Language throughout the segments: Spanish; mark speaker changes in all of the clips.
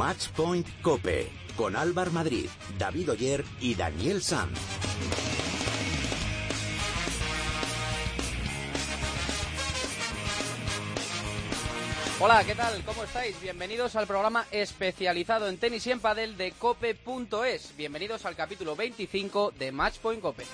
Speaker 1: Matchpoint Cope con Álvar Madrid, David Oyer y Daniel Sanz.
Speaker 2: Hola, ¿qué tal? ¿Cómo estáis? Bienvenidos al programa especializado en tenis y en padel de cope.es. Bienvenidos al capítulo 25 de Matchpoint Cope.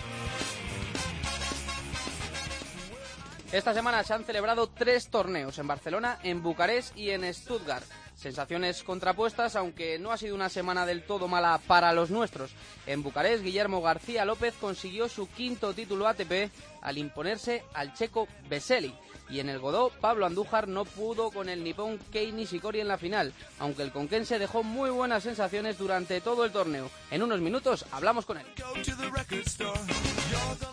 Speaker 2: Esta semana se han celebrado tres torneos en Barcelona, en Bucarest y en Stuttgart. Sensaciones contrapuestas, aunque no ha sido una semana del todo mala para los nuestros. En Bucarest, Guillermo García López consiguió su quinto título ATP al imponerse al checo Veseli. Y en el Godó, Pablo Andújar no pudo con el nipón Kei Nishikori en la final, aunque el conquense dejó muy buenas sensaciones durante todo el torneo. En unos minutos hablamos con él.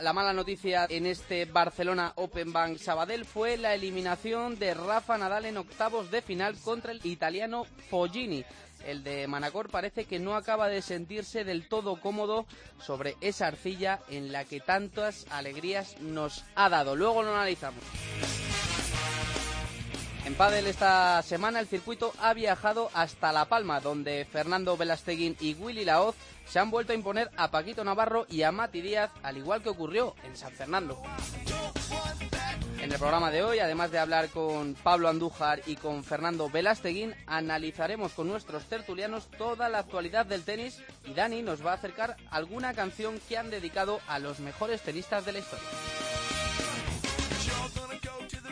Speaker 2: La mala noticia en este Barcelona Open Bank Sabadell fue la eliminación de Rafa Nadal en octavos de final contra el italiano Foggini. El de Manacor parece que no acaba de sentirse del todo cómodo sobre esa arcilla en la que tantas alegrías nos ha dado. Luego lo analizamos. En Padel esta semana el circuito ha viajado hasta La Palma, donde Fernando Velasteguín y Willy Laoz se han vuelto a imponer a Paquito Navarro y a Mati Díaz, al igual que ocurrió en San Fernando. En el programa de hoy, además de hablar con Pablo Andújar y con Fernando Velasteguín, analizaremos con nuestros tertulianos toda la actualidad del tenis y Dani nos va a acercar alguna canción que han dedicado a los mejores tenistas de la historia.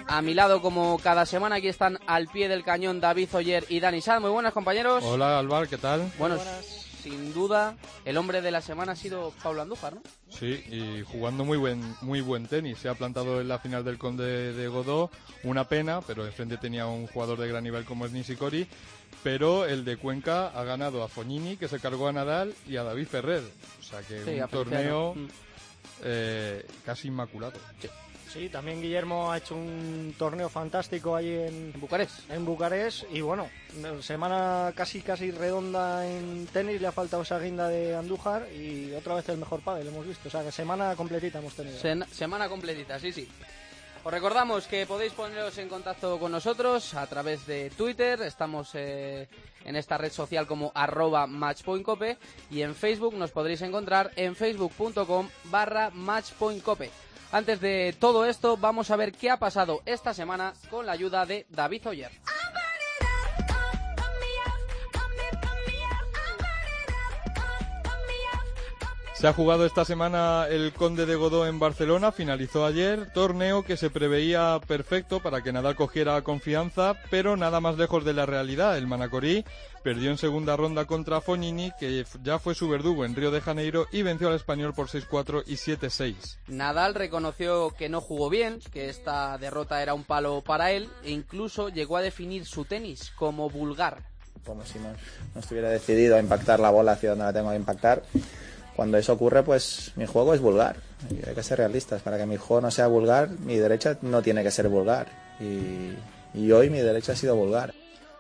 Speaker 2: A mi lado, como cada semana, aquí están al pie del cañón David Oyer y Dani Sad. Muy buenas, compañeros.
Speaker 3: Hola, Alvar, ¿qué tal?
Speaker 2: Bueno, sin duda, el hombre de la semana ha sido Pablo Andújar, ¿no?
Speaker 3: Sí, y jugando muy buen, muy buen tenis. Se ha plantado en la final del Conde de Godó. Una pena, pero de frente tenía un jugador de gran nivel como es Nishikori. Pero el de Cuenca ha ganado a Fognini, que se cargó a Nadal, y a David Ferrer. O sea que
Speaker 2: Sí,
Speaker 3: un torneo
Speaker 2: Feliciano.
Speaker 3: eh, casi inmaculado.
Speaker 4: Sí, también Guillermo ha hecho un torneo fantástico ahí en,
Speaker 2: En Bucarest.
Speaker 4: en Bucarest y bueno, semana casi casi redonda en tenis, le ha faltado esa guinda de Andújar y otra vez el mejor pádel hemos visto, o sea que semana completita hemos tenido.
Speaker 2: Sen- semana completita, sí, sí. Os recordamos que podéis poneros en contacto con nosotros a través de Twitter, estamos eh, en esta red social como arroba matchpointcope y en Facebook nos podréis encontrar en facebook.com barra matchpointcope. Antes de todo esto, vamos a ver qué ha pasado esta semana con la ayuda de David Oyer.
Speaker 3: Se ha jugado esta semana el Conde de Godó en Barcelona, finalizó ayer, torneo que se preveía perfecto para que Nadal cogiera confianza, pero nada más lejos de la realidad. El Manacorí perdió en segunda ronda contra Fognini, que ya fue su verdugo en Río de Janeiro, y venció al español por 6-4 y 7-6.
Speaker 2: Nadal reconoció que no jugó bien, que esta derrota era un palo para él e incluso llegó a definir su tenis como vulgar.
Speaker 5: como si no, no estuviera decidido a impactar la bola hacia donde la tengo que impactar. Cuando eso ocurre, pues mi juego es vulgar. Hay que ser realistas. Para que mi juego no sea vulgar, mi derecha no tiene que ser vulgar. Y, y hoy mi derecha ha sido vulgar.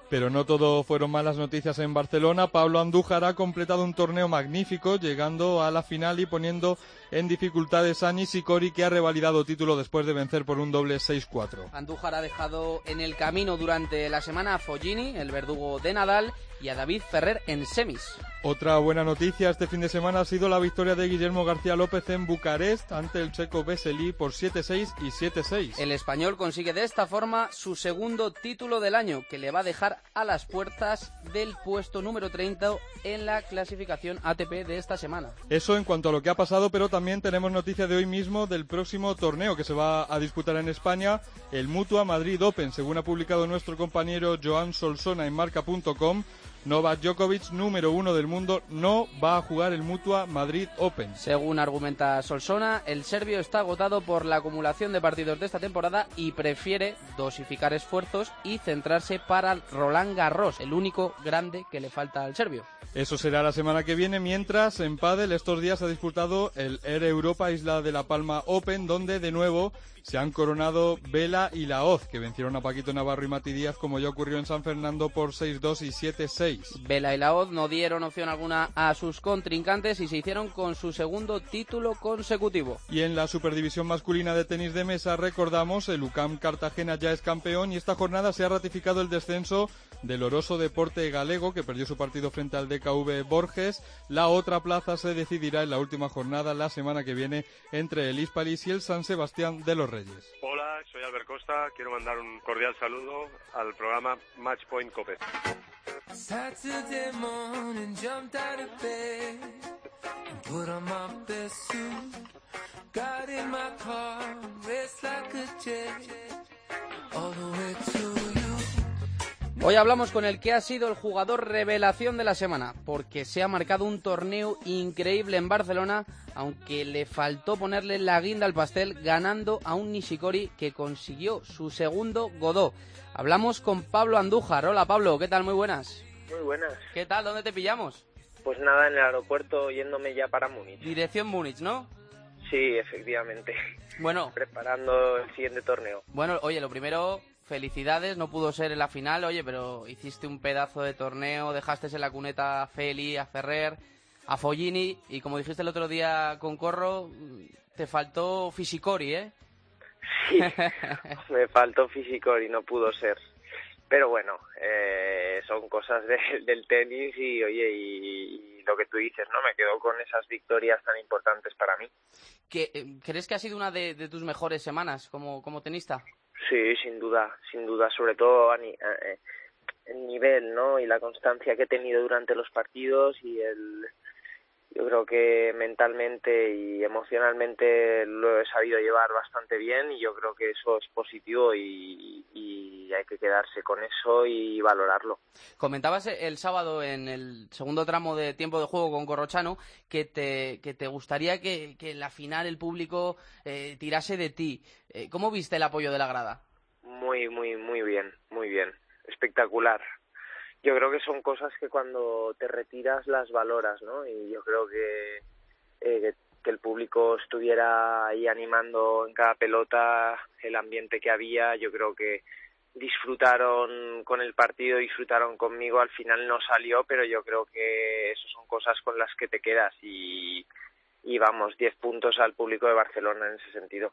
Speaker 3: Pero no todo fueron malas noticias en Barcelona. Pablo Andújar ha completado un torneo magnífico, llegando a la final y poniendo en dificultades a Nishikori, que ha revalidado título después de vencer por un doble 6-4.
Speaker 2: Andújar ha dejado en el camino durante la semana a Foggini, el verdugo de Nadal, y a David Ferrer en semis.
Speaker 3: Otra buena noticia este fin de semana ha sido la victoria de Guillermo García López en Bucarest ante el checo Vesely por 7-6 y 7-6.
Speaker 2: El español consigue de esta forma su segundo título del año, que le va a dejar a las puertas del puesto número 30 en la clasificación ATP de esta semana.
Speaker 3: Eso en cuanto a lo que ha pasado, pero también tenemos noticia de hoy mismo del próximo torneo que se va a disputar en España, el Mutua Madrid Open, según ha publicado nuestro compañero Joan Solsona en marca.com. Novak Djokovic, número uno del mundo, no va a jugar el Mutua Madrid Open.
Speaker 2: Según argumenta Solsona, el serbio está agotado por la acumulación de partidos de esta temporada y prefiere dosificar esfuerzos y centrarse para Roland Garros, el único grande que le falta al serbio.
Speaker 3: Eso será la semana que viene, mientras en Padel estos días se ha disputado el Air Europa Isla de la Palma Open, donde de nuevo se han coronado Vela y La Hoz, que vencieron a Paquito Navarro y Mati Díaz, como ya ocurrió en San Fernando por 6-2 y 7-6. 6.
Speaker 2: Vela y Laoz no dieron opción alguna a sus contrincantes y se hicieron con su segundo título consecutivo.
Speaker 3: Y en la Superdivisión masculina de tenis de mesa recordamos el UCAM Cartagena ya es campeón y esta jornada se ha ratificado el descenso del Oroso Deporte Galego que perdió su partido frente al DKV Borges. La otra plaza se decidirá en la última jornada la semana que viene entre el Hispalis y el San Sebastián de los Reyes.
Speaker 6: Hola, soy Albert Costa. Quiero mandar un cordial saludo al programa Match Point Cope.
Speaker 7: Saturday morning, jumped out of bed and put on my best suit. Got in my car, raced like a jet all the way to you.
Speaker 2: Hoy hablamos con el que ha sido el jugador revelación de la semana, porque se ha marcado un torneo increíble en Barcelona, aunque le faltó ponerle la guinda al pastel ganando a un Nishikori que consiguió su segundo Godó. Hablamos con Pablo Andújar. Hola Pablo, ¿qué tal? Muy buenas.
Speaker 8: Muy buenas.
Speaker 2: ¿Qué tal? ¿Dónde te pillamos?
Speaker 8: Pues nada, en el aeropuerto yéndome ya para Múnich.
Speaker 2: Dirección Múnich, ¿no?
Speaker 8: Sí, efectivamente.
Speaker 2: Bueno,
Speaker 8: Preparando el siguiente torneo.
Speaker 2: bueno, oye, lo primero, felicidades, no pudo ser en la final, oye, pero hiciste un pedazo de torneo, dejaste en la cuneta a Feli, a Ferrer, a Follini, y como dijiste el otro día con Corro, te faltó Fisicori, ¿eh?
Speaker 8: Sí, me faltó físico y no pudo ser. Pero bueno, eh, son cosas de- del tenis y oye, y, y lo que tú dices, ¿no? Me quedo con esas victorias tan importantes para mí.
Speaker 2: ¿Que, eh, ¿Crees que ha sido una de, de tus mejores semanas como, como tenista?
Speaker 8: Sí, sin duda, sin duda, sobre todo a ni- a- eh, el nivel, ¿no? Y la constancia que he tenido durante los partidos y el yo creo que mentalmente y emocionalmente lo he sabido llevar bastante bien y yo creo que eso es positivo y, y hay que quedarse con eso y valorarlo.
Speaker 2: Comentabas el sábado en el segundo tramo de tiempo de juego con Corrochano que te, que te gustaría que, que en la final el público eh, tirase de ti. Eh, ¿Cómo viste el apoyo de la grada?
Speaker 8: Muy, muy, muy bien, muy bien. Espectacular. Yo creo que son cosas que cuando te retiras las valoras, ¿no? Y yo creo que, eh, que, que el público estuviera ahí animando en cada pelota el ambiente que había, yo creo que disfrutaron con el partido, disfrutaron conmigo, al final no salió, pero yo creo que eso son cosas con las que te quedas y, y vamos, 10 puntos al público de Barcelona en ese sentido.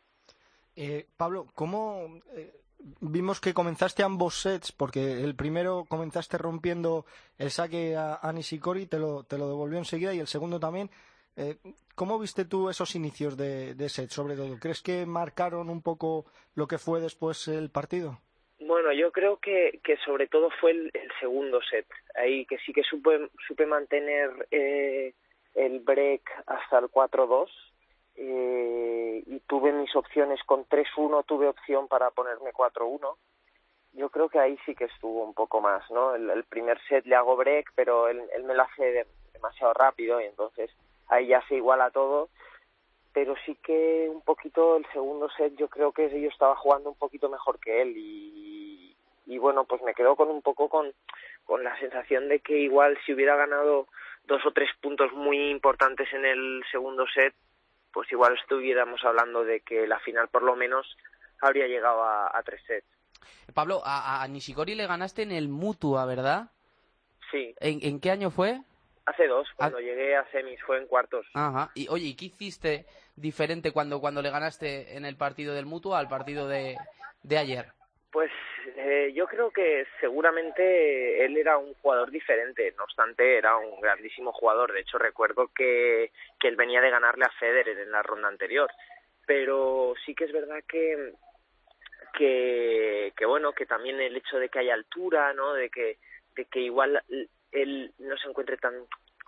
Speaker 4: Eh, Pablo, ¿cómo eh, vimos que comenzaste ambos sets? Porque el primero comenzaste rompiendo el saque a, a Nishikori, te lo, te lo devolvió enseguida, y el segundo también. Eh, ¿Cómo viste tú esos inicios de, de set, sobre todo? ¿Crees que marcaron un poco lo que fue después el partido?
Speaker 8: Bueno, yo creo que, que sobre todo fue el, segundo set. Ahí que sí que supe, supe mantener eh, el break hasta el 4-2 eh, y tuve mis opciones con 3-1, tuve opción para ponerme 4-1. Yo creo que ahí sí que estuvo un poco más, ¿no? El, primer set le hago break, pero él, él me lo hace de- demasiado rápido y entonces ahí ya se iguala todo pero sí que un poquito el segundo set yo creo que yo estaba jugando un poquito mejor que él y, y bueno pues me quedo con un poco con, con la sensación de que igual si hubiera ganado dos o tres puntos muy importantes en el segundo set pues igual estuviéramos hablando de que la final por lo menos habría llegado a, a tres sets
Speaker 2: Pablo, a, a Nishikori le ganaste en el Mutua, ¿verdad?
Speaker 8: sí
Speaker 2: ¿En, en qué año fue?
Speaker 8: hace dos cuando llegué a semis fue en cuartos
Speaker 2: Ajá. Y oye, ¿y qué hiciste diferente cuando, cuando le ganaste en el partido del Mutua al partido de, de ayer?
Speaker 8: Pues eh, yo creo que seguramente él era un jugador diferente, no obstante era un grandísimo jugador. De hecho recuerdo que, que él venía de ganarle a Federer en la ronda anterior. Pero sí que es verdad que, que, bueno, que también el hecho de que haya altura, ¿no? De que, de que igual él no se encuentre tan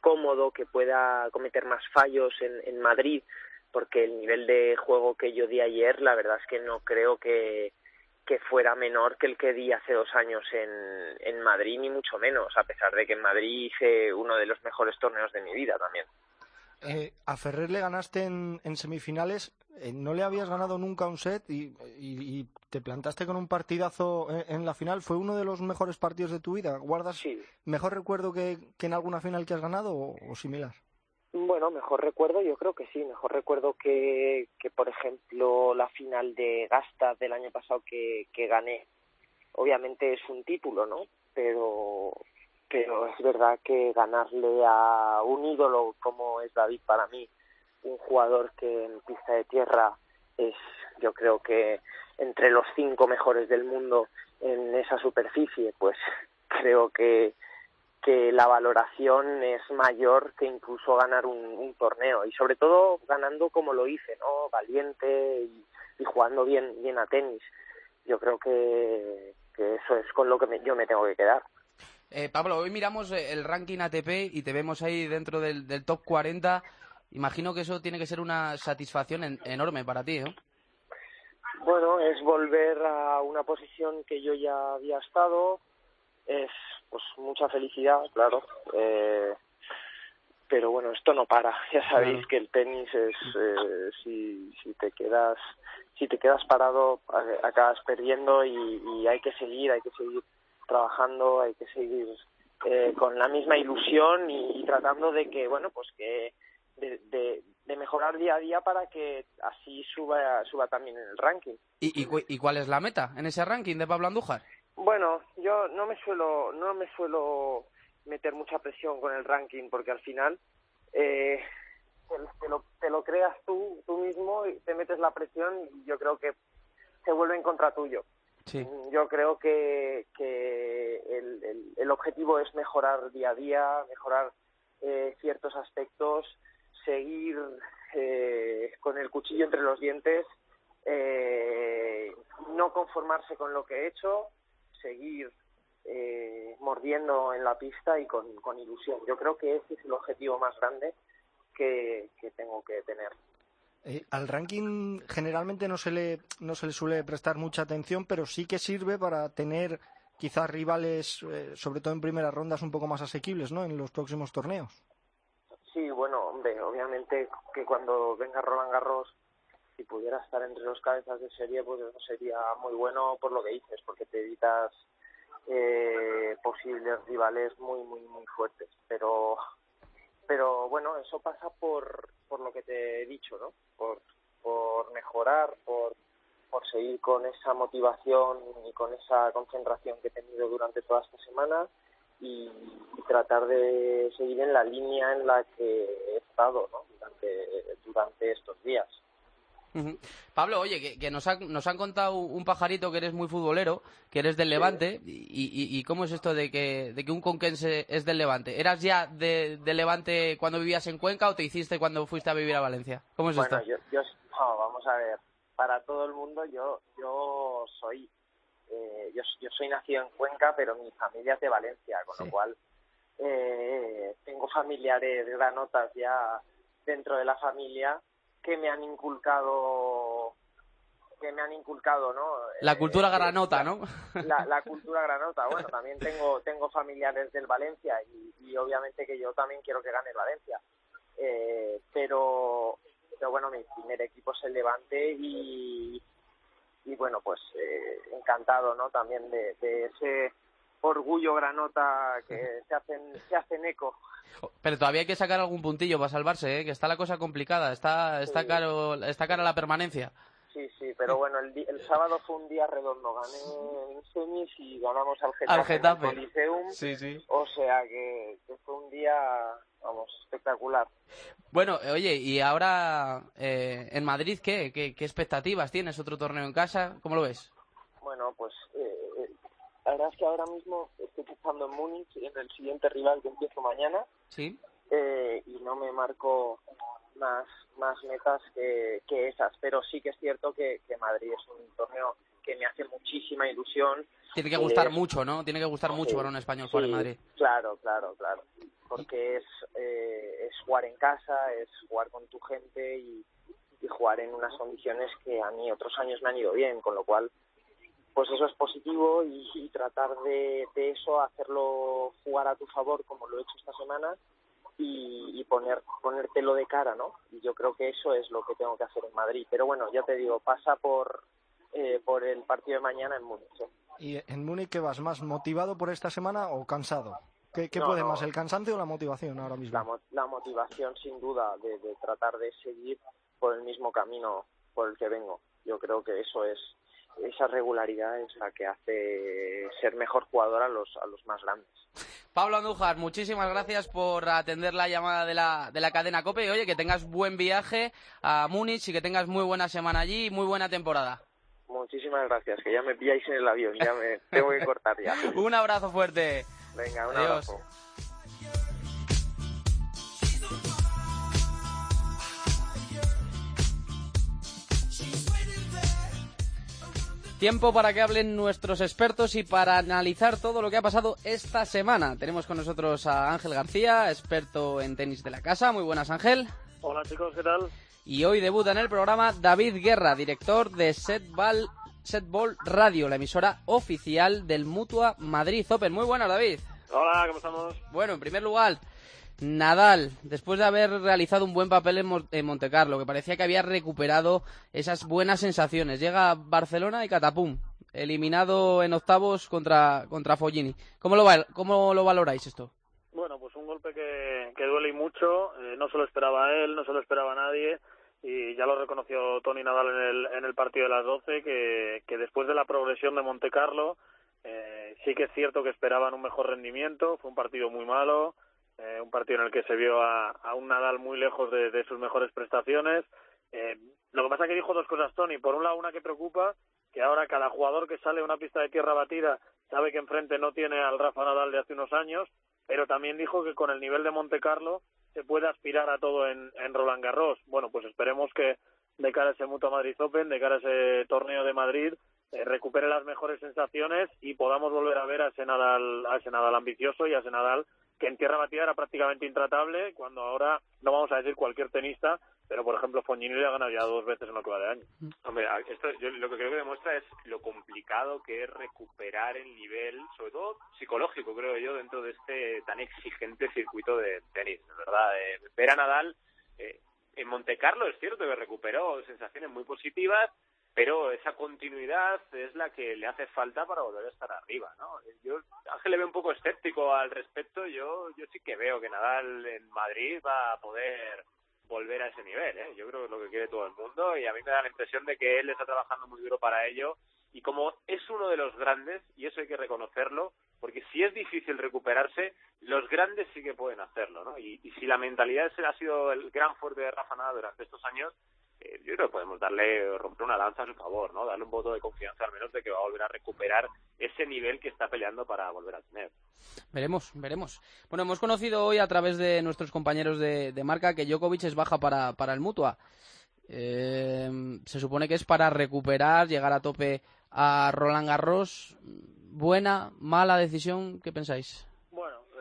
Speaker 8: cómodo, que pueda cometer más fallos en, en Madrid, porque el nivel de juego que yo di ayer, la verdad es que no creo que, que fuera menor que el que di hace dos años en, en Madrid, ni mucho menos, a pesar de que en Madrid hice uno de los mejores torneos de mi vida también.
Speaker 4: Eh, a Ferrer le ganaste en, en semifinales, eh, no le habías ganado nunca un set y, y- y te plantaste con un partidazo en, en la final. ¿Fue uno de los mejores partidos de tu vida? ¿Guardas mejor recuerdo que, que en alguna final que has ganado o, o similar?
Speaker 8: Bueno, mejor recuerdo, yo creo que sí, mejor recuerdo que, que por ejemplo, la final de Gasta del año pasado que, gané. Obviamente es un título, ¿no? Pero, pero es verdad que ganarle a un ídolo como es David para mí, un jugador que en pista de tierra es, yo creo que entre los cinco mejores del mundo en esa superficie, pues creo que que la valoración es mayor que incluso ganar un, un, torneo y sobre todo ganando como lo hice, ¿no? Valiente y, y jugando bien bien a tenis. Yo creo que, que eso es con lo que me, yo me tengo que quedar.
Speaker 2: Eh, Pablo, hoy miramos eh, el ranking ATP y te vemos ahí dentro del, del top 40. Imagino que eso tiene que ser una satisfacción en, enorme para ti, ¿no?
Speaker 8: Bueno, es volver a una posición que yo ya había estado. Es pues mucha felicidad, claro. Eh, pero bueno, esto no para. Ya sabéis que el tenis es eh, si, si te quedas si te quedas parado acabas perdiendo y, y hay que seguir, hay que seguir trabajando, hay que seguir eh, con la misma ilusión y, y, tratando de que bueno pues que de, de, de, mejorar día a día para que así suba suba también en el ranking.
Speaker 2: ¿Y, y, y cuál es la meta en ese ranking de Pablo Andújar?
Speaker 8: Bueno, yo no me suelo no me suelo meter mucha presión con el ranking porque al final eh, te, lo, te lo creas tú tú mismo y te metes la presión y yo creo que se vuelve en contra tuyo.
Speaker 2: Sí.
Speaker 8: Yo creo que, que el, el, el, objetivo es mejorar día a día, mejorar eh, ciertos aspectos, seguir eh, con el cuchillo entre los dientes, eh, no conformarse con lo que he hecho, seguir eh, mordiendo en la pista y con, con, ilusión. Yo creo que ese es el objetivo más grande que, que tengo que tener.
Speaker 4: Eh, al ranking generalmente no se le no se le suele prestar mucha atención, pero sí que sirve para tener quizás rivales, eh, sobre todo en primeras rondas, un poco más asequibles, ¿no? En los próximos torneos.
Speaker 8: Sí, bueno, hombre, obviamente que cuando venga Roland Garros, si pudiera estar entre los cabezas de serie, pues eso sería muy bueno por lo que dices, porque te evitas eh, posibles rivales muy, muy, muy fuertes. Pero pero bueno, eso pasa por, por lo que te he dicho, ¿no? Por, por mejorar, por, por seguir con esa motivación y con esa concentración que he tenido durante toda esta semana y, y tratar de seguir en la línea en la que he estado ¿no? durante, durante estos días.
Speaker 2: Uh -huh. Pablo, oye, que, que nos, ha, nos, han contado un pajarito que eres muy futbolero, que eres del Levante, sí. y, y, y, cómo es esto de que, de que un conquense es del Levante? ¿Eras ya de, de, Levante cuando vivías en Cuenca o te hiciste cuando fuiste a vivir a Valencia? ¿Cómo es
Speaker 8: bueno,
Speaker 2: esto?
Speaker 8: Yo, yo, no, vamos a ver, para todo el mundo yo, yo soy eh, yo, yo soy nacido en Cuenca, pero mi familia es de Valencia, con sí. lo cual eh, tengo familiares granotas ya dentro de la familia que me han inculcado que me han inculcado no
Speaker 2: la cultura eh, granota no
Speaker 8: la, la, cultura granota. Bueno también tengo tengo familiares del Valencia y, y, obviamente que yo también quiero que gane el Valencia. Eh, pero pero bueno mi primer equipo es el Levante y y bueno pues eh, encantado no también de, de ese orgullo granota que se hacen se hacen eco
Speaker 2: pero todavía hay que sacar algún puntillo para salvarse, ¿eh? que está la cosa complicada, está está sí. caro está cara la permanencia.
Speaker 8: Sí, sí, pero bueno, el, el sábado fue un día redondo, gané en semis y ganamos al Getafe,
Speaker 2: al Getafe.
Speaker 8: En el Coliseum,
Speaker 2: sí, sí.
Speaker 8: o sea que, que, fue un día, vamos, espectacular.
Speaker 2: Bueno, oye, y ahora eh, en Madrid, ¿qué? ¿qué? ¿Qué expectativas tienes? ¿Otro torneo en casa? ¿Cómo lo ves?
Speaker 8: Bueno, pues eh, la verdad es que ahora mismo estoy pensando en Múnich, en el siguiente rival que empiezo mañana.
Speaker 2: Sí.
Speaker 8: Eh, y no me marco más más metas que, que esas, pero sí que es cierto que, que Madrid es un torneo que me hace muchísima ilusión.
Speaker 2: Tiene que gustar es, mucho, ¿no? Tiene que gustar mucho para un español
Speaker 8: sí,
Speaker 2: jugar en Madrid.
Speaker 8: Claro, claro, claro. Porque es, eh, es jugar en casa, es jugar con tu gente y, y jugar en unas condiciones que a mí otros años me han ido bien, con lo cual pues eso es positivo y, y tratar de, de, eso hacerlo jugar a tu favor como lo he hecho esta semana y, y, poner ponértelo de cara no y yo creo que eso es lo que tengo que hacer en Madrid pero bueno ya te digo pasa por eh, por el partido de mañana en Múnich ¿eh?
Speaker 4: y en Múnich qué vas más motivado por esta semana o cansado ¿Qué, qué no, puede no. más, el cansancio o la motivación ahora mismo?
Speaker 8: La, la motivación, sin duda, de, de, tratar de seguir por el mismo camino por el que vengo. Yo creo que eso es esa regularidad es la que hace ser mejor jugador a los, a los más grandes.
Speaker 2: Pablo Andújar, muchísimas gracias por atender la llamada de la, de la cadena COPE y oye, que tengas buen viaje a Múnich y que tengas muy buena semana allí y muy buena temporada.
Speaker 8: Muchísimas gracias, que ya me pilláis en el avión, ya me tengo que cortar ya.
Speaker 2: Un abrazo fuerte.
Speaker 8: Venga, un
Speaker 2: Adiós.
Speaker 8: abrazo.
Speaker 2: Tiempo para que hablen nuestros expertos y para analizar todo lo que ha pasado esta semana. Tenemos con nosotros a Ángel García, experto en tenis de la casa. Muy buenas, Ángel.
Speaker 9: Hola chicos, ¿qué tal?
Speaker 2: Y hoy debuta en el programa David Guerra, director de Setball, Setball Radio, la emisora oficial del Mutua Madrid Open. Muy buenas, David.
Speaker 9: Hola, ¿cómo estamos?
Speaker 2: Bueno, en primer lugar, Nadal, después de haber realizado un buen papel en, Mon- en Montecarlo, que parecía que había recuperado esas buenas sensaciones, llega a Barcelona y catapum, eliminado en octavos contra, contra Foggini. ¿Cómo lo, ¿Cómo lo valoráis esto?
Speaker 9: Bueno, pues un golpe que, que duele y mucho, eh, no se lo esperaba él, no se lo esperaba nadie. Y ya lo reconoció Tony Nadal en el, en el partido de las 12 que, que después de la progresión de Monte Carlo eh, sí que es cierto que esperaban un mejor rendimiento, fue un partido muy malo, eh, un partido en el que se vio a, un Nadal muy lejos de, de sus mejores prestaciones. Eh, lo que pasa es que dijo dos cosas Tony, por un lado una que preocupa, que ahora cada jugador que sale a una pista de tierra batida sabe que enfrente no tiene al Rafa Nadal de hace unos años, pero también dijo que con el nivel de Monte Carlo se puede aspirar a todo en, en Roland Garros. Bueno, pues esperemos que de cara a ese Mutua Madrid Open, de cara a ese torneo de Madrid, eh, recupere las mejores sensaciones y podamos volver a ver a ese Nadal, a ese Nadal ambicioso y a ese Nadal que en tierra batida era prácticamente intratable, cuando ahora no vamos a decir cualquier tenista, pero por ejemplo Fognini le ha ganado ya dos veces en lo que de año.
Speaker 10: Hombre, a- esto yo lo que creo que demuestra es lo complicado que es recuperar el nivel, sobre todo psicológico, creo yo, dentro de este tan exigente circuito de tenis, verdad. Eh, ver a Nadal eh, en Monte Carlo es cierto que recuperó sensaciones muy positivas, pero esa continuidad es la que le hace falta para volver a estar arriba, ¿no? Yo, Ángel le veo un poco escéptico al respecto, yo, yo sí que veo que Nadal en Madrid va a poder volver a ese nivel, ¿eh? Yo creo que es lo que quiere todo el mundo y a mí me da la impresión de que él está trabajando muy duro para ello y como es uno de los grandes, y eso hay que reconocerlo, porque si es difícil recuperarse, los grandes sí que pueden hacerlo, ¿no? Y, y si la mentalidad ha sido el gran fuerte de Rafa Nadal durante estos años, eh, yo creo que podemos darle, romper una lanza a su favor, ¿no? Darle un voto de confianza al menos de que va a volver a recuperar ese nivel que está peleando para volver a tener.
Speaker 2: Veremos, veremos. Bueno, hemos conocido hoy a través de nuestros compañeros de, de marca que Djokovic es baja para, para el Mutua. Eh, se supone que es para recuperar, llegar a tope a Roland Garros. Buena, mala decisión, ¿qué pensáis?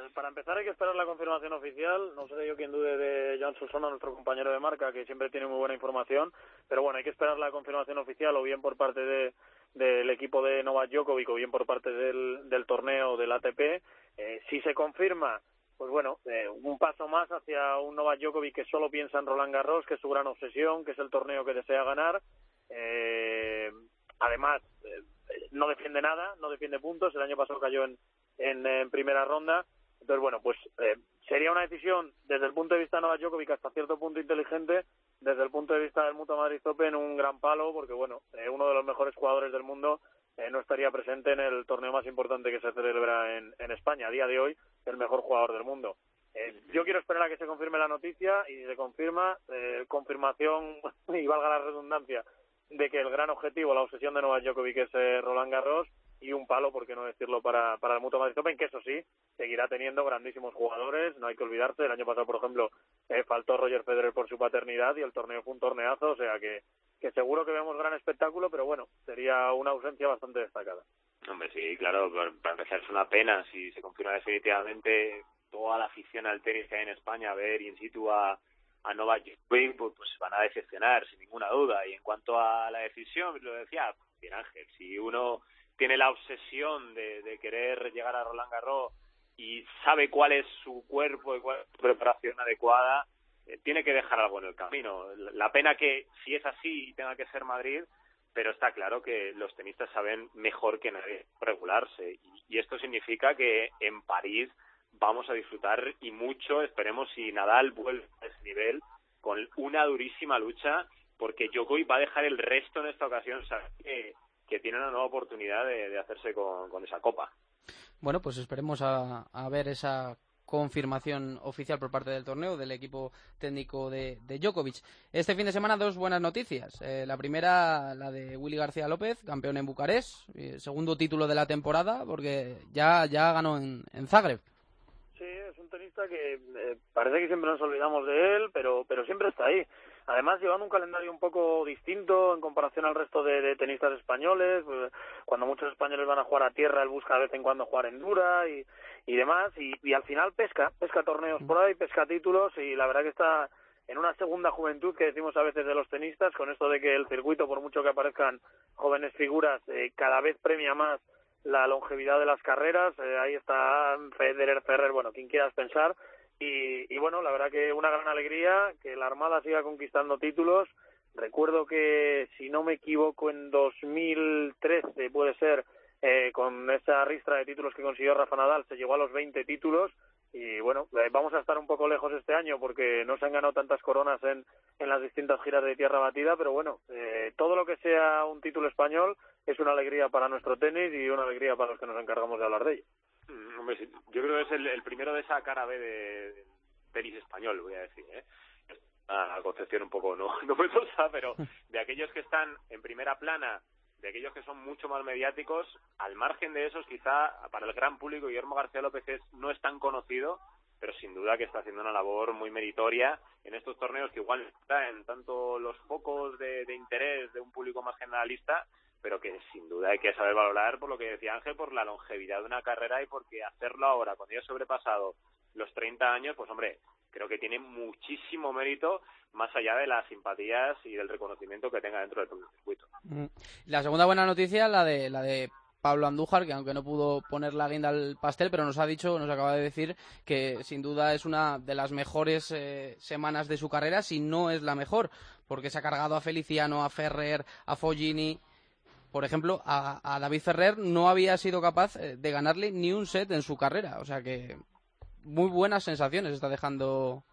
Speaker 9: Eh, para empezar hay que esperar la confirmación oficial. No seré yo quien dude de Joan Susona, nuestro compañero de marca, que siempre tiene muy buena información. Pero bueno, hay que esperar la confirmación oficial o bien por parte de del equipo de Novak Djokovic o bien por parte del, torneo del ATP. Eh, si se confirma, pues bueno, eh, un paso más hacia un Novak Djokovic que solo piensa en Roland Garros, que es su gran obsesión, que es el torneo que desea ganar. Eh, además, eh, no defiende nada, no defiende puntos. El año pasado cayó en, en primera ronda. Entonces, bueno, pues eh, sería una decisión desde el punto de vista de Novak Djokovic hasta cierto punto inteligente, desde el punto de vista del Mutua Madrid Open un gran palo, porque bueno, eh, uno de los mejores jugadores del mundo eh, no estaría presente en el torneo más importante que se celebra en, en España. A día de hoy, el mejor jugador del mundo. Eh, yo quiero esperar a que se confirme la noticia y si se confirma, eh, confirmación, y valga la redundancia, de que el gran objetivo, la obsesión de Novak Djokovic es Roland Garros y un palo, por qué no decirlo, para, para el Mutua Madrid Open, que eso sí, seguirá teniendo grandísimos jugadores, no hay que olvidarse, el año pasado, por ejemplo, eh, faltó Roger Federer por su paternidad y el torneo fue un torneazo, o sea que, que seguro que vemos gran espectáculo, pero bueno, sería una ausencia bastante destacada.
Speaker 10: Hombre, sí, claro, para empezar es una pena si se confirma definitivamente toda la afición al tenis que hay en España a ver in situ a, a Novak Djokovic, pues, pues van a decepcionar, sin ninguna duda. Y en cuanto a la decisión, lo decía bien Ángel, si uno tiene la obsesión de, de querer llegar a Roland Garros y sabe cuál es su cuerpo y cuál es su preparación adecuada, eh, tiene que dejar algo en el camino. La pena que si es así tenga que ser Madrid, pero está claro que los tenistas saben mejor que nadie regularse y, y esto significa que en París vamos a disfrutar y mucho, esperemos si Nadal vuelve a ese nivel con una durísima lucha porque Djokovic va a dejar el resto en esta ocasión sabe que, que tiene una nueva oportunidad de, de hacerse con, con esa copa.
Speaker 2: Bueno, pues esperemos a, a ver esa confirmación oficial por parte del torneo del equipo técnico de, de Djokovic. Este fin de semana dos buenas noticias. Eh, la primera, la de Willy García López, campeón en Bucarest, eh, segundo título de la temporada, porque ya, ya ganó en, en Zagreb.
Speaker 9: Sí, es un tenista que eh, parece que siempre nos olvidamos de él, pero, pero siempre está ahí. Además, llevando un calendario un poco distinto en comparación al resto de, de tenistas españoles, pues, cuando muchos españoles van a jugar a tierra, él busca de vez en cuando jugar en dura y, y demás, y, y al final pesca, pesca torneos por ahí, pesca títulos, y la verdad que está en una segunda juventud que decimos a veces de los tenistas, con esto de que el circuito, por mucho que aparezcan jóvenes figuras, eh, cada vez premia más la longevidad de las carreras. Eh, ahí está Federer, Ferrer, bueno, quien quieras pensar. Y, y bueno, la verdad que una gran alegría que la Armada siga conquistando títulos. Recuerdo que, si no me equivoco, en 2013 puede ser, eh, con esa ristra de títulos que consiguió Rafa Nadal, se llegó a los 20 títulos. Y bueno, eh, vamos a estar un poco lejos este año porque no se han ganado tantas coronas en, en las distintas giras de tierra batida, pero bueno, eh, todo lo que sea un título español es una alegría para nuestro tenis y una alegría para los que nos encargamos de hablar de ello.
Speaker 10: Mm, hombre, yo creo que es el, primero de esa cara B de, tenis español, voy a decir. ¿eh? Concepción un poco no, no novedosa, pero de aquellos que están en primera plana, de aquellos que son mucho más mediáticos, al margen de esos, quizá para el gran público, Guillermo García López es, no es tan conocido, pero sin duda que está haciendo una labor muy meritoria en estos torneos que igual traen tanto los focos de interés de un público más generalista, pero que sin duda hay que saber valorar por lo que decía Ángel, por la longevidad de una carrera y porque hacerlo ahora, cuando ya ha sobrepasado los 30 años, pues hombre, creo que tiene muchísimo mérito más allá de las simpatías y del reconocimiento que tenga dentro del circuito.
Speaker 2: Mm. La segunda buena noticia, la de, la de Pablo Andújar, que aunque no pudo poner la guinda al pastel, pero nos ha dicho, nos acaba de decir que sin duda es una de las mejores eh, semanas de su carrera, si no es la mejor, porque se ha cargado a Feliciano, a Ferrer, a Foggini. Por ejemplo, a, a David Ferrer no había sido capaz eh, de ganarle ni un set en su carrera, o sea que muy buenas sensaciones está dejando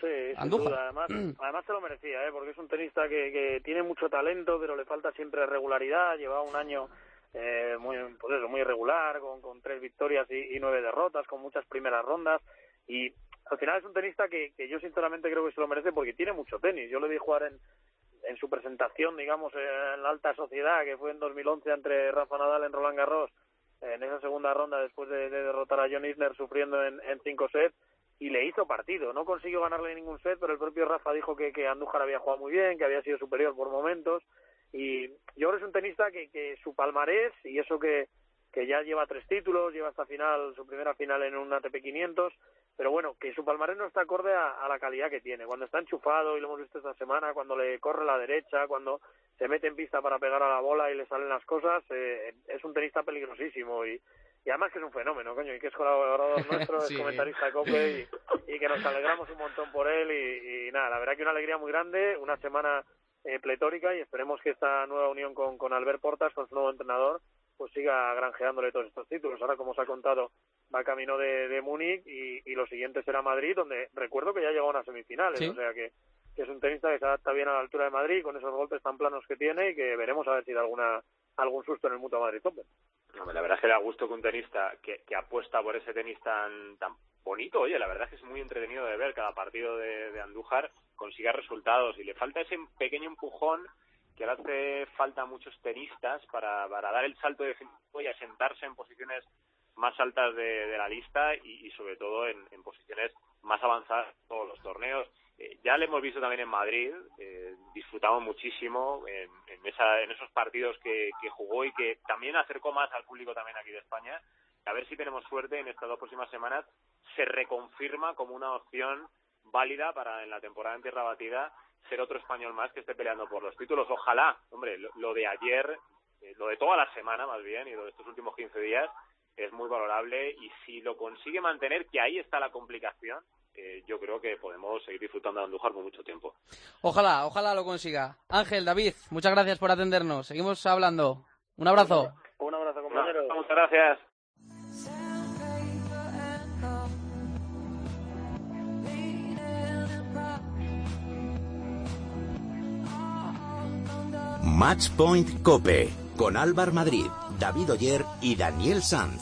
Speaker 9: Sí, sin
Speaker 2: Andújar.
Speaker 9: duda. Además, además se lo merecía, ¿eh? porque es un tenista que, que tiene mucho talento, pero le falta siempre regularidad. Lleva un año eh, muy, pues eso, muy irregular, con, con tres victorias y, y nueve derrotas, con muchas primeras rondas. Y al final es un tenista que, que yo sinceramente creo que se lo merece porque tiene mucho tenis. Yo le vi jugar en, en su presentación, digamos, en la alta sociedad, que fue en 2011 entre Rafa Nadal en Roland Garros, en esa segunda ronda después de, de derrotar a John Isner sufriendo en, en cinco sets y le hizo partido. No consiguió ganarle ningún set, pero el propio Rafa dijo que, que Andújar había jugado muy bien, que había sido superior por momentos. Y yo creo que es un tenista que, que su palmarés, y eso que, que ya lleva tres títulos, lleva hasta final, su primera final en un ATP 500, pero bueno, que su palmarés no está acorde a, a la calidad que tiene. Cuando está enchufado, y lo hemos visto esta semana, cuando le corre la derecha, cuando se mete en pista para pegar a la bola y le salen las cosas, eh, es un tenista peligrosísimo y, y además que es un fenómeno, coño, y que es colaborador nuestro,
Speaker 2: Sí.
Speaker 9: es comentarista de COPE y, y que nos alegramos un montón por él y, y nada, la verdad que una alegría muy grande, una semana eh, pletórica y esperemos que esta nueva unión con, con Albert Portas, con su nuevo entrenador, pues siga granjeándole todos estos títulos. Ahora, como os ha contado, va camino de, de Múnich y, y lo siguiente será Madrid, donde recuerdo que ya llegó a unas semifinales,
Speaker 2: Sí.
Speaker 9: o sea que, que es un tenista que se adapta bien a la altura de Madrid con esos golpes tan planos que tiene y que veremos a ver si da alguna algún susto en el Mutua Madrid Open.
Speaker 10: La verdad es que da gusto que un tenista que, que apuesta por ese tenis tan, tan bonito, oye, la verdad es que es muy entretenido de ver cada partido de, de Andújar, consiga resultados y le falta ese pequeño empujón que ahora hace falta muchos tenistas para, para dar el salto definitivo y asentarse en posiciones más altas de, de la lista y, y sobre todo en, en posiciones más avanzadas en todos los torneos. Eh, ya lo hemos visto también en Madrid, eh, disfrutamos muchísimo en, en, esa, en esos partidos que, que jugó y que también acercó más al público también aquí de España. A ver si tenemos suerte en estas dos próximas semanas se reconfirma como una opción válida para en la temporada en tierra batida ser otro español más que esté peleando por los títulos. Ojalá, hombre, lo, lo de ayer, eh, lo de toda la semana más bien y lo de estos últimos 15 días es muy valorable y si lo consigue mantener, que ahí está la complicación, eh, yo creo que podemos seguir disfrutando de Andújar por mucho tiempo.
Speaker 2: Ojalá, ojalá lo consiga. Ángel, David, muchas gracias por atendernos. Seguimos hablando. Un abrazo.
Speaker 9: Un abrazo, compañero.
Speaker 10: Muchas gracias.
Speaker 1: Match Point Cope. con Álvar Madrid, David Oyer y Daniel Sanz.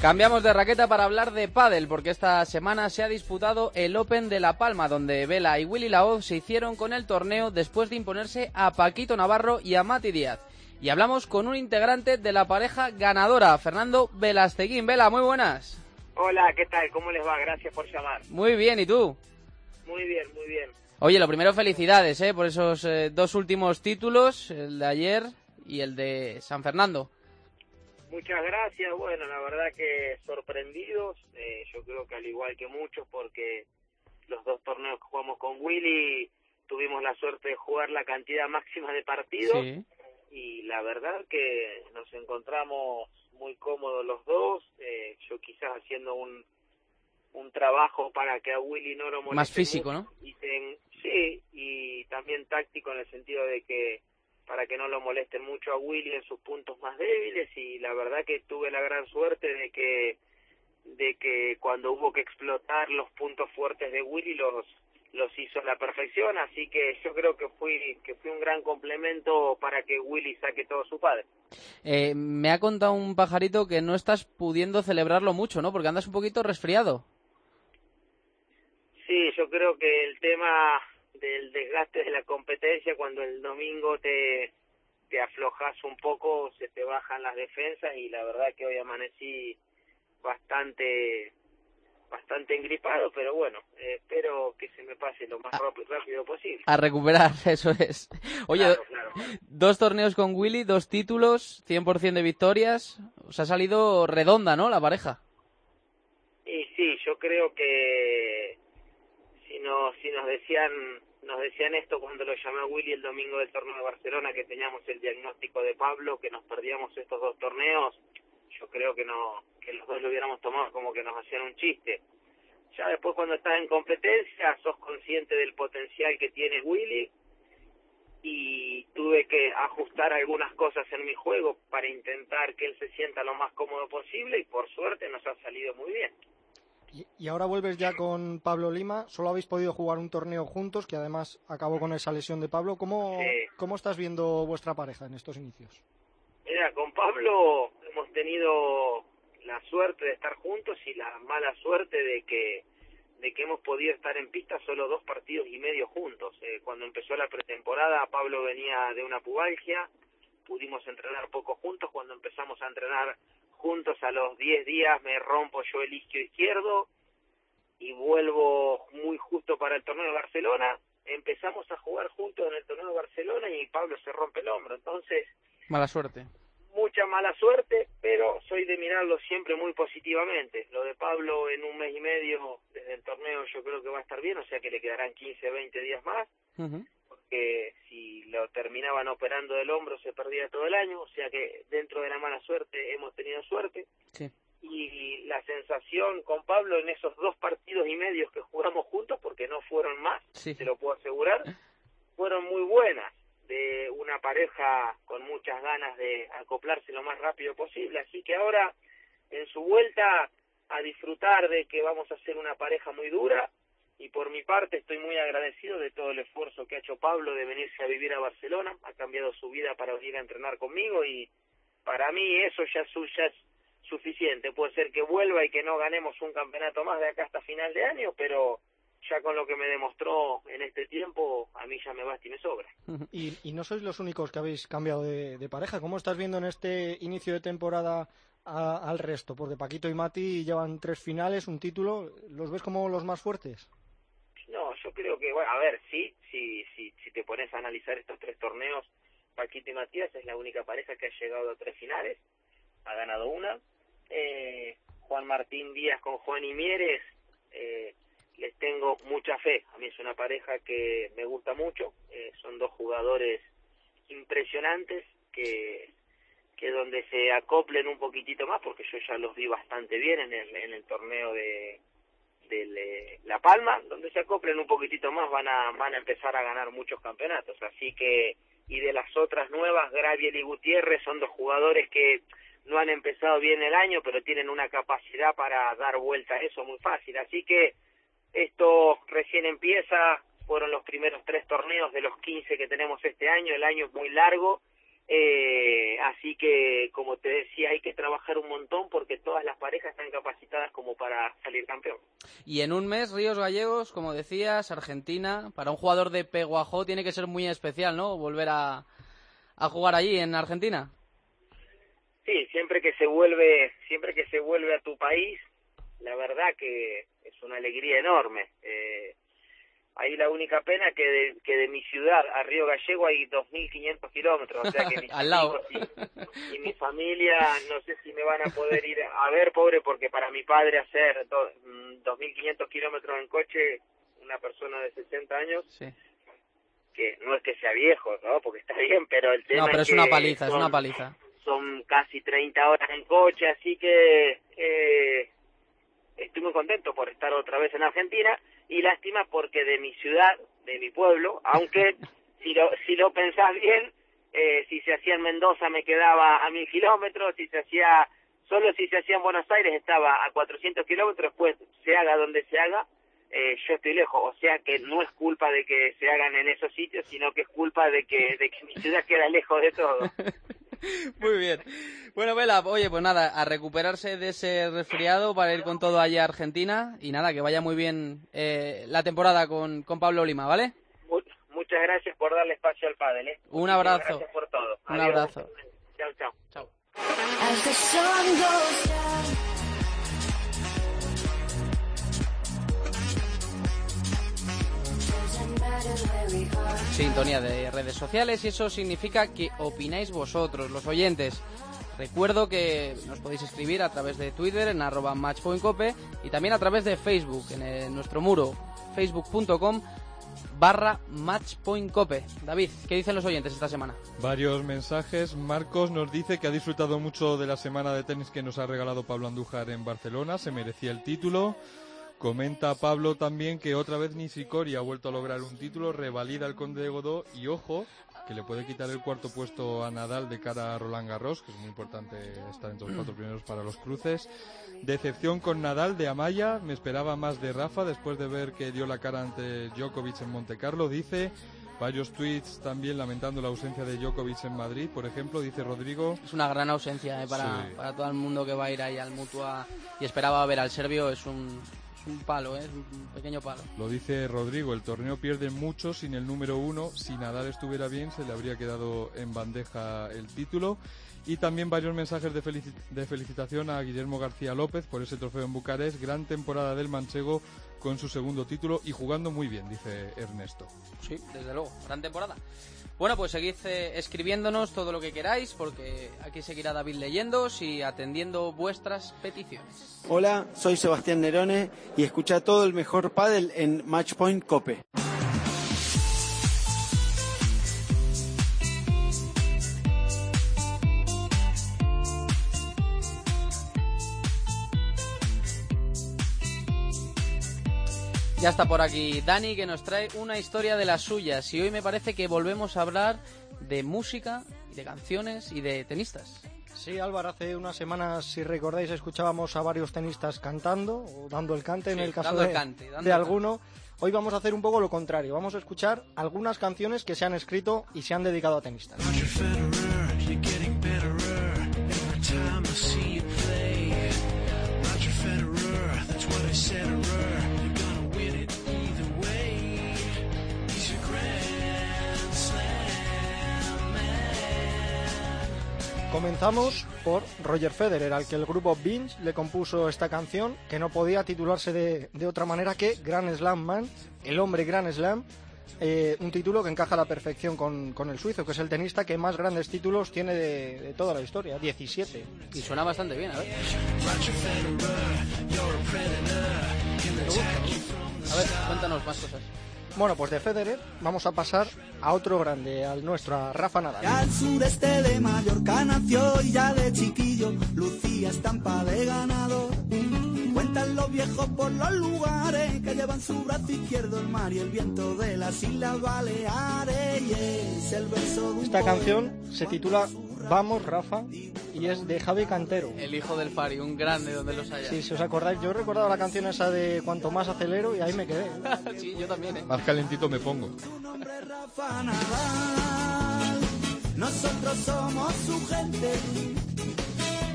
Speaker 2: Cambiamos de raqueta para hablar de pádel, porque esta semana se ha disputado el Open de La Palma, donde Vela y Willy Laoz se hicieron con el torneo después de imponerse a Paquito Navarro y a Mati Díaz. Y hablamos con un integrante de la pareja ganadora, Fernando Velasteguín. Vela, muy buenas.
Speaker 11: Hola, ¿qué tal? ¿Cómo les va? Gracias por llamar.
Speaker 2: Muy bien, ¿y tú?
Speaker 11: Muy bien, muy bien.
Speaker 2: Oye, lo primero, felicidades ¿eh? por esos eh, dos últimos títulos, el de ayer y el de San Fernando.
Speaker 11: Muchas gracias. Bueno, la verdad que sorprendidos. Eh, yo creo que al igual que muchos, porque los dos torneos que jugamos con Willy tuvimos la suerte de jugar la cantidad máxima de partidos.
Speaker 2: Sí.
Speaker 11: Y la verdad que nos encontramos muy cómodos los dos. Eh, yo quizás haciendo un, un trabajo para que a Willy no lo moleste
Speaker 2: Más físico,
Speaker 11: mucho.
Speaker 2: ¿no?
Speaker 11: Y ten- sí, y también táctico en el sentido de que para que no lo molesten mucho a Willy en sus puntos más débiles y la verdad que tuve la gran suerte de que de que cuando hubo que explotar los puntos fuertes de Willy los los hizo a la perfección, así que yo creo que fui que fui un gran complemento para que Willy saque todo su padre.
Speaker 2: Eh, me ha contado un pajarito que no estás pudiendo celebrarlo mucho, ¿no? Porque andas un poquito resfriado.
Speaker 11: Sí, yo creo que el tema del desgaste de la competencia, cuando el domingo te, te aflojas un poco, se te bajan las defensas y la verdad que hoy amanecí bastante bastante engripado, pero bueno, eh, espero que se me pase lo más rápido, rápido posible.
Speaker 2: A recuperar, eso es. Oye,
Speaker 11: Claro,
Speaker 2: do-
Speaker 11: claro.
Speaker 2: dos torneos con Willy, dos títulos, 100% de victorias. Os ha salido redonda, ¿no? La pareja.
Speaker 11: Y sí, yo creo que nos, nos decían nos decían esto cuando lo llamé a Willy el domingo del torneo de Barcelona, que teníamos el diagnóstico de Pablo, que nos perdíamos estos dos torneos, yo creo que no que los dos lo hubiéramos tomado como que nos hacían un chiste. Ya después cuando estás en competencia sos consciente del potencial que tiene Willy y tuve que ajustar algunas cosas en mi juego para intentar que él se sienta lo más cómodo posible y por suerte nos ha salido muy bien.
Speaker 4: Y, y ahora vuelves ya con Pablo Lima. Solo habéis podido jugar un torneo juntos, que además acabó con esa lesión de Pablo. ¿Cómo,
Speaker 11: Sí.
Speaker 4: ¿cómo estás viendo vuestra pareja en estos inicios?
Speaker 11: Mira, con Pablo hemos tenido la suerte de estar juntos y la mala suerte de que de que hemos podido estar en pista solo dos partidos y medio juntos. Eh, cuando empezó la pretemporada, Pablo venía de una pubalgia, pudimos entrenar poco juntos. Cuando empezamos a entrenar juntos, a los 10 días me rompo yo el isquio izquierdo y vuelvo muy justo para el torneo de Barcelona. Empezamos a jugar juntos en el torneo de Barcelona y Pablo se rompe el hombro. Entonces,
Speaker 2: Mala suerte.
Speaker 11: mucha mala suerte, pero soy de mirarlo siempre muy positivamente. Lo de Pablo en un mes y medio desde el torneo yo creo que va a estar bien, o sea que le quedarán 15, 20 días más, porque si lo terminaban operando del hombro se perdía todo el año, o sea que dentro de la mala suerte hemos tenido suerte.
Speaker 2: Sí.
Speaker 11: Y la sensación con Pablo en esos dos partidos y medios que jugamos juntos, porque no fueron más,
Speaker 2: Sí.
Speaker 11: te lo puedo asegurar, fueron muy buenas de una pareja con muchas ganas de acoplarse lo más rápido posible. Así que ahora, en su vuelta, a disfrutar de que vamos a ser una pareja muy dura. Y por mi parte estoy muy agradecido de todo el esfuerzo que ha hecho Pablo de venirse a vivir a Barcelona. Ha cambiado su vida para venir a entrenar conmigo y para mí eso ya, es ya es suficiente. Puede ser que vuelva y que no ganemos un campeonato más de acá hasta final de año, pero ya con lo que me demostró en este tiempo, a mí ya me basta y me sobra.
Speaker 4: Y, y no sois los únicos que habéis cambiado de, pareja. ¿Cómo estás viendo en este inicio de temporada al resto? Porque Paquito y Mati llevan tres finales, un título. ¿Los ves como los más fuertes?
Speaker 11: No, yo creo que, bueno, a ver, sí, sí, sí, si te pones a analizar estos tres torneos, Paquito y Matías es la única pareja que ha llegado a tres finales, ha ganado una. Eh, Juan Martín Díaz con Juan y Mieres, eh, les tengo mucha fe. A mí es una pareja que me gusta mucho, eh, son dos jugadores impresionantes que que donde se acoplen un poquitito más, porque yo ya los vi bastante bien en el, en el torneo de, eh, La Palma, donde se acoplen un poquitito más van a, van a empezar a ganar muchos campeonatos. Así que, y de las otras nuevas, Graviel y Gutiérrez son dos jugadores que no han empezado bien el año, pero tienen una capacidad para dar vuelta a eso muy fácil. Así que esto recién empieza, fueron los primeros tres torneos de los 15 que tenemos este año, el año es muy largo, eh, así que como te decía hay que trabajar un montón porque todas las parejas están capacitadas como para salir campeón.
Speaker 2: Y en un mes, Ríos Gallegos, como decías, Argentina, para un jugador de Peguajó tiene que ser muy especial, ¿no? Volver a, a jugar allí en Argentina.
Speaker 11: Sí, siempre que se vuelve, siempre que se vuelve a tu país, la verdad que es una alegría enorme. Eh, ahí la única pena que de, que de mi ciudad a Río Gallego hay 2.500 kilómetros, o sea que mis
Speaker 2: Al lado.
Speaker 11: y, y mi familia no sé si me van a poder ir a ver, pobre, porque para mi padre hacer do- mm, 2.500 kilómetros en coche, una persona de 60 años,
Speaker 2: Sí.
Speaker 11: que no es que sea viejo, ¿no? Porque está bien, pero el tema
Speaker 2: No, pero
Speaker 11: es
Speaker 2: es una
Speaker 11: son-
Speaker 2: una paliza.
Speaker 11: son casi 30 horas en coche, así que eh, estoy muy contento por estar otra vez en Argentina y lástima porque de mi ciudad, de mi pueblo, aunque si lo, si lo pensás bien, eh, si se hacía en Mendoza me quedaba a mil kilómetros, si se hacía, solo si se hacía en Buenos Aires estaba a 400 kilómetros, pues se haga donde se haga, eh, yo estoy lejos, o sea que no es culpa de que se hagan en esos sitios, sino que es culpa de que, de que mi ciudad queda lejos de todo.
Speaker 2: Muy bien. Bueno, Vela, oye, pues nada, a recuperarse de ese resfriado para ir con todo allá a Argentina y nada, que vaya muy bien eh, la temporada con, con Pablo Lima, ¿vale?
Speaker 11: Mu- Muchas gracias por darle espacio al pádel, ¿eh?
Speaker 2: Un abrazo.
Speaker 11: Gracias por todo.
Speaker 2: Un
Speaker 11: Adiós.
Speaker 2: abrazo.
Speaker 11: Chao, chao.
Speaker 2: Chao. Sintonía de redes sociales y eso significa que opináis vosotros, los oyentes. Recuerdo que nos podéis escribir a través de Twitter en matchpointcope y también a través de Facebook en eh, nuestro muro facebook.com barra matchpointcope. David, ¿qué dicen los oyentes esta semana?
Speaker 3: Varios mensajes. Marcos nos dice que ha disfrutado mucho de la semana de tenis que nos ha regalado Pablo Andújar en Barcelona. Se merecía el título. Comenta Pablo también que otra vez Nishikori ha vuelto a lograr un título, revalida el Conde de Godó y ojo, que le puede quitar el cuarto puesto a Nadal de cara a Roland Garros, que es muy importante estar entre los cuatro primeros para los cruces. Decepción con Nadal de Amaya, me esperaba más de Rafa después de ver que dio la cara ante Djokovic en Monte Carlo, dice. Varios tweets también lamentando la ausencia de Djokovic en Madrid, por ejemplo, dice Rodrigo.
Speaker 2: Es una gran ausencia eh, para,
Speaker 3: Sí.
Speaker 2: para todo el mundo que va a ir ahí al Mutua y esperaba ver al serbio. Es un, un palo, eh, es un pequeño palo.
Speaker 3: Lo dice Rodrigo, el torneo pierde mucho sin el número uno. Si Nadal estuviera bien, se le habría quedado en bandeja el título. Y también varios mensajes de, felici- de felicitación a Guillermo García López por ese trofeo en Bucarest. Gran temporada del manchego con su segundo título y jugando muy bien, dice Ernesto.
Speaker 2: Sí, desde luego, gran temporada. Bueno, pues seguid eh, escribiéndonos todo lo que queráis, porque aquí seguirá David leyendo y atendiendo vuestras peticiones.
Speaker 12: Hola, soy Sebastián Nerone y escucha todo el mejor pádel en Matchpoint Cope.
Speaker 2: Ya está por aquí Dani, que nos trae una historia de las suyas. Y hoy me parece que volvemos a hablar de música, y de canciones y de tenistas.
Speaker 4: Sí, Álvaro, hace unas semanas, si recordáis, escuchábamos a varios tenistas cantando o dando el cante en
Speaker 2: Sí,
Speaker 4: el caso
Speaker 2: dando el
Speaker 4: de,
Speaker 2: cante,
Speaker 4: de alguno. Hoy vamos a hacer un poco lo contrario. Vamos a escuchar algunas canciones que se han escrito y se han dedicado a tenistas. Comenzamos por Roger Federer, al que el grupo Binge le compuso esta canción, que no podía titularse de, de otra manera que Grand Slam Man, el hombre Grand Slam, eh, un título que encaja a la perfección con, con el suizo, que es el tenista que más grandes títulos tiene de, de toda la historia, 17.
Speaker 2: Y suena bastante bien, a ver.
Speaker 7: A
Speaker 2: ver, cuéntanos más cosas.
Speaker 4: Bueno, pues de Federer vamos a pasar a otro grande, al nuestro, a Rafa Nadal.
Speaker 13: Al sureste de Mallorca nació y ya de chiquillo lucía estampa de ganador. Cuentan los viejos por los lugares que llevan su brazo izquierdo el mar y el viento de las Islas Baleares. Y es el verso de un
Speaker 4: Esta canción se titula Vamos Rafa y es de Javi Cantero.
Speaker 2: El hijo del Fari, un grande donde los haya.
Speaker 4: Sí, si os acordáis, yo he recordado la canción esa de Cuanto más acelero y ahí me quedé.
Speaker 2: sí, yo también, ¿eh?
Speaker 3: Más calentito me pongo.
Speaker 13: Nosotros somos su gente.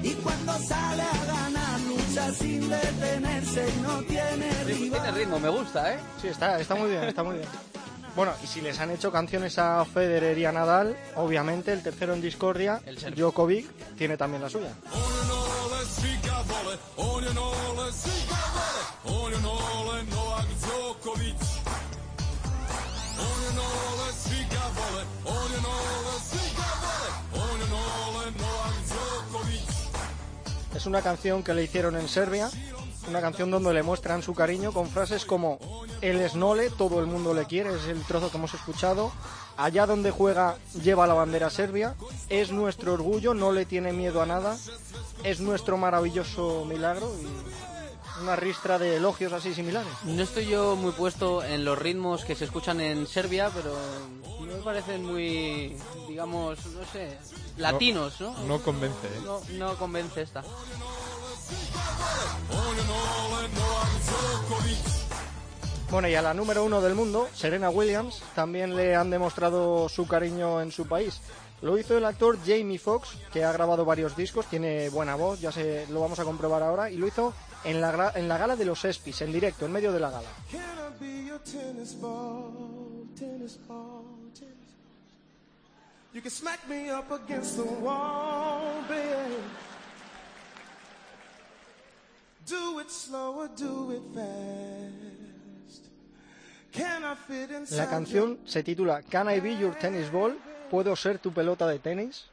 Speaker 13: Y cuando sale a ganar, lucha sin detenerse y no tiene rival.
Speaker 2: Tiene ritmo, me gusta, ¿eh?
Speaker 4: Sí, está, está muy bien, está muy bien. Bueno, y si les han hecho canciones a Federer y a Nadal, obviamente el tercero en discordia, Djokovic, tiene también la suya. Es una canción que le hicieron en Serbia, una canción donde le muestran su cariño con frases como él es Nole, todo el mundo le quiere, es el trozo que hemos escuchado. Allá donde juega lleva la bandera serbia, es nuestro orgullo, no le tiene miedo a nada, es nuestro maravilloso milagro y una ristra de elogios así similares.
Speaker 2: No estoy yo muy puesto en los ritmos que se escuchan en Serbia, pero no me parecen muy, digamos, no sé, latinos, ¿no?
Speaker 3: No convence, ¿eh?
Speaker 2: No, no convence esta.
Speaker 4: Bueno, y a la número uno del mundo, Serena Williams, también le han demostrado su cariño en su país. Lo hizo el actor Jamie Foxx, que ha grabado varios discos, tiene buena voz, ya se lo vamos a comprobar ahora, y lo hizo en la, en la gala de los ESPYs, en directo, en medio de la gala. La canción se titula Can I Be Your Tennis Ball? ¿Puedo ser tu pelota de tenis?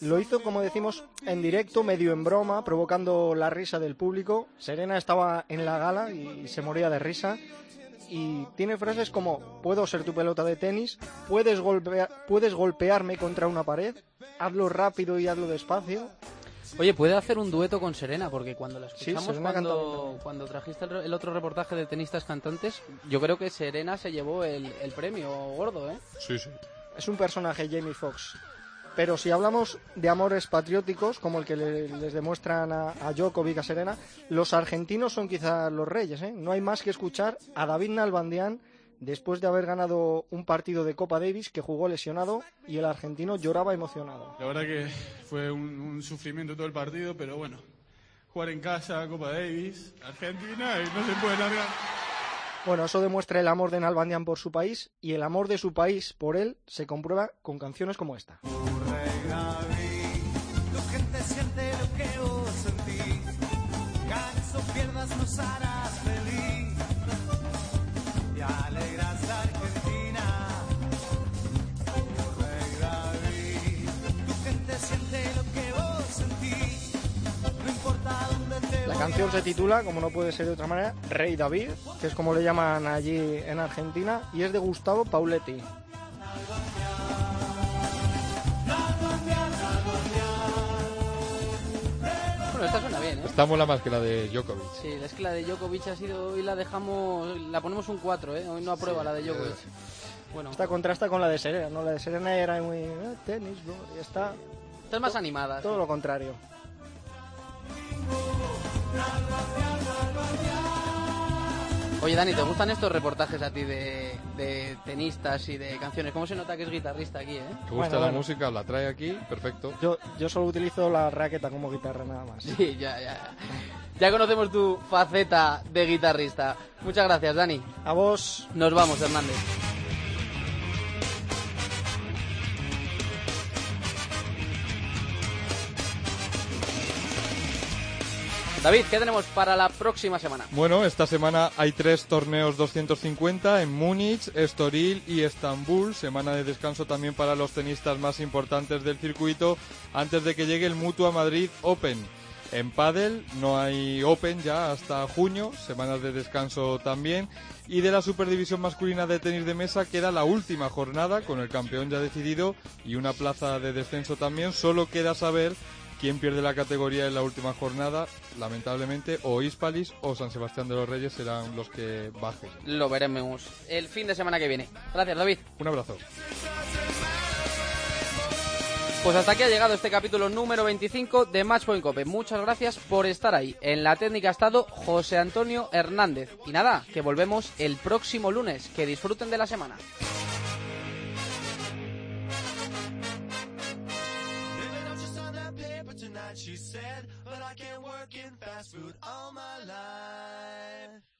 Speaker 4: Lo hizo, como decimos, en directo, medio en broma, provocando la risa del público. Serena estaba en la gala y se moría de risa. Y tiene frases como, puedo ser tu pelota de tenis, puedes, golpea- puedes golpearme contra una pared, hazlo rápido y hazlo despacio.
Speaker 2: Oye, puede hacer un dueto con Serena, porque cuando la
Speaker 4: Sí,
Speaker 2: escuchamos,
Speaker 4: bien
Speaker 2: cuando, cuando trajiste el, el otro reportaje de tenistas cantantes, yo creo que Serena se llevó el, el premio gordo, ¿eh?
Speaker 3: Sí, sí.
Speaker 4: Es un personaje, Jamie Foxx. Pero si hablamos de amores patrióticos, como el que le- les demuestran a, a Djokovic, a Serena, los argentinos son quizás los reyes. ¿eh? No hay más que escuchar a David Nalbandian después de haber ganado un partido de Copa Davis que jugó lesionado y el argentino lloraba emocionado.
Speaker 14: La verdad que fue un, un sufrimiento todo el partido, pero bueno, jugar en casa, Copa Davis, Argentina, y no se puede largar.
Speaker 4: Bueno, eso demuestra el amor de Nalbandian por su país y el amor de su país por él se comprueba con canciones como esta. Canción
Speaker 13: a
Speaker 4: se titula, como no puede ser de otra manera, Rey David, que es como le llaman allí en Argentina, y es de Gustavo Pauletti.
Speaker 2: Bueno, esta suena bien, ¿eh?
Speaker 3: Esta mola más que la de Djokovic.
Speaker 2: Sí, es que la de Djokovic ha sido, hoy la dejamos, la ponemos un 4, ¿eh? Hoy no aprueba la de Djokovic. Bueno,
Speaker 4: Esta contrasta con la de Serena, ¿no? La de Serena era muy... eh, tenis, bro, y esta...
Speaker 2: esta es más animada.
Speaker 4: Todo lo contrario.
Speaker 2: Oye, Dani, ¿te gustan estos reportajes a ti de, de tenistas y de canciones? ¿Cómo se nota que es guitarrista aquí, eh?
Speaker 3: ¿Te gusta
Speaker 4: Bueno,
Speaker 3: la
Speaker 4: bueno.
Speaker 3: música? La trae aquí, perfecto.
Speaker 4: Yo, yo solo utilizo la raqueta como guitarra nada más.
Speaker 2: Sí, ya, ya. Ya conocemos tu faceta de guitarrista. Muchas gracias, Dani.
Speaker 4: A vos.
Speaker 2: Nos vamos, Hernández. David, ¿qué tenemos para la próxima semana?
Speaker 3: Bueno, esta semana hay tres torneos 250 en Múnich, Estoril y Estambul. Semana de descanso también para los tenistas más importantes del circuito antes de que llegue el Mutua Madrid Open. En pádel no hay Open ya hasta junio, semanas de descanso también. Y de la Superdivisión masculina de tenis de mesa queda la última jornada con el campeón ya decidido y una plaza de descenso también. Solo queda saber ¿Quién pierde la categoría en la última jornada? Lamentablemente, o Hispalis o San Sebastián de los Reyes serán los que bajen.
Speaker 2: Lo veremos el fin de semana que viene. Gracias, David.
Speaker 3: Un abrazo.
Speaker 2: Pues hasta aquí ha llegado este capítulo número 25 de Matchpoint Cope. Muchas gracias por estar ahí. En la técnica ha estado José Antonio Hernández. Y nada, que volvemos el próximo lunes. Que disfruten de la semana.
Speaker 15: tonight, she said, but I can't work in fast food all my life.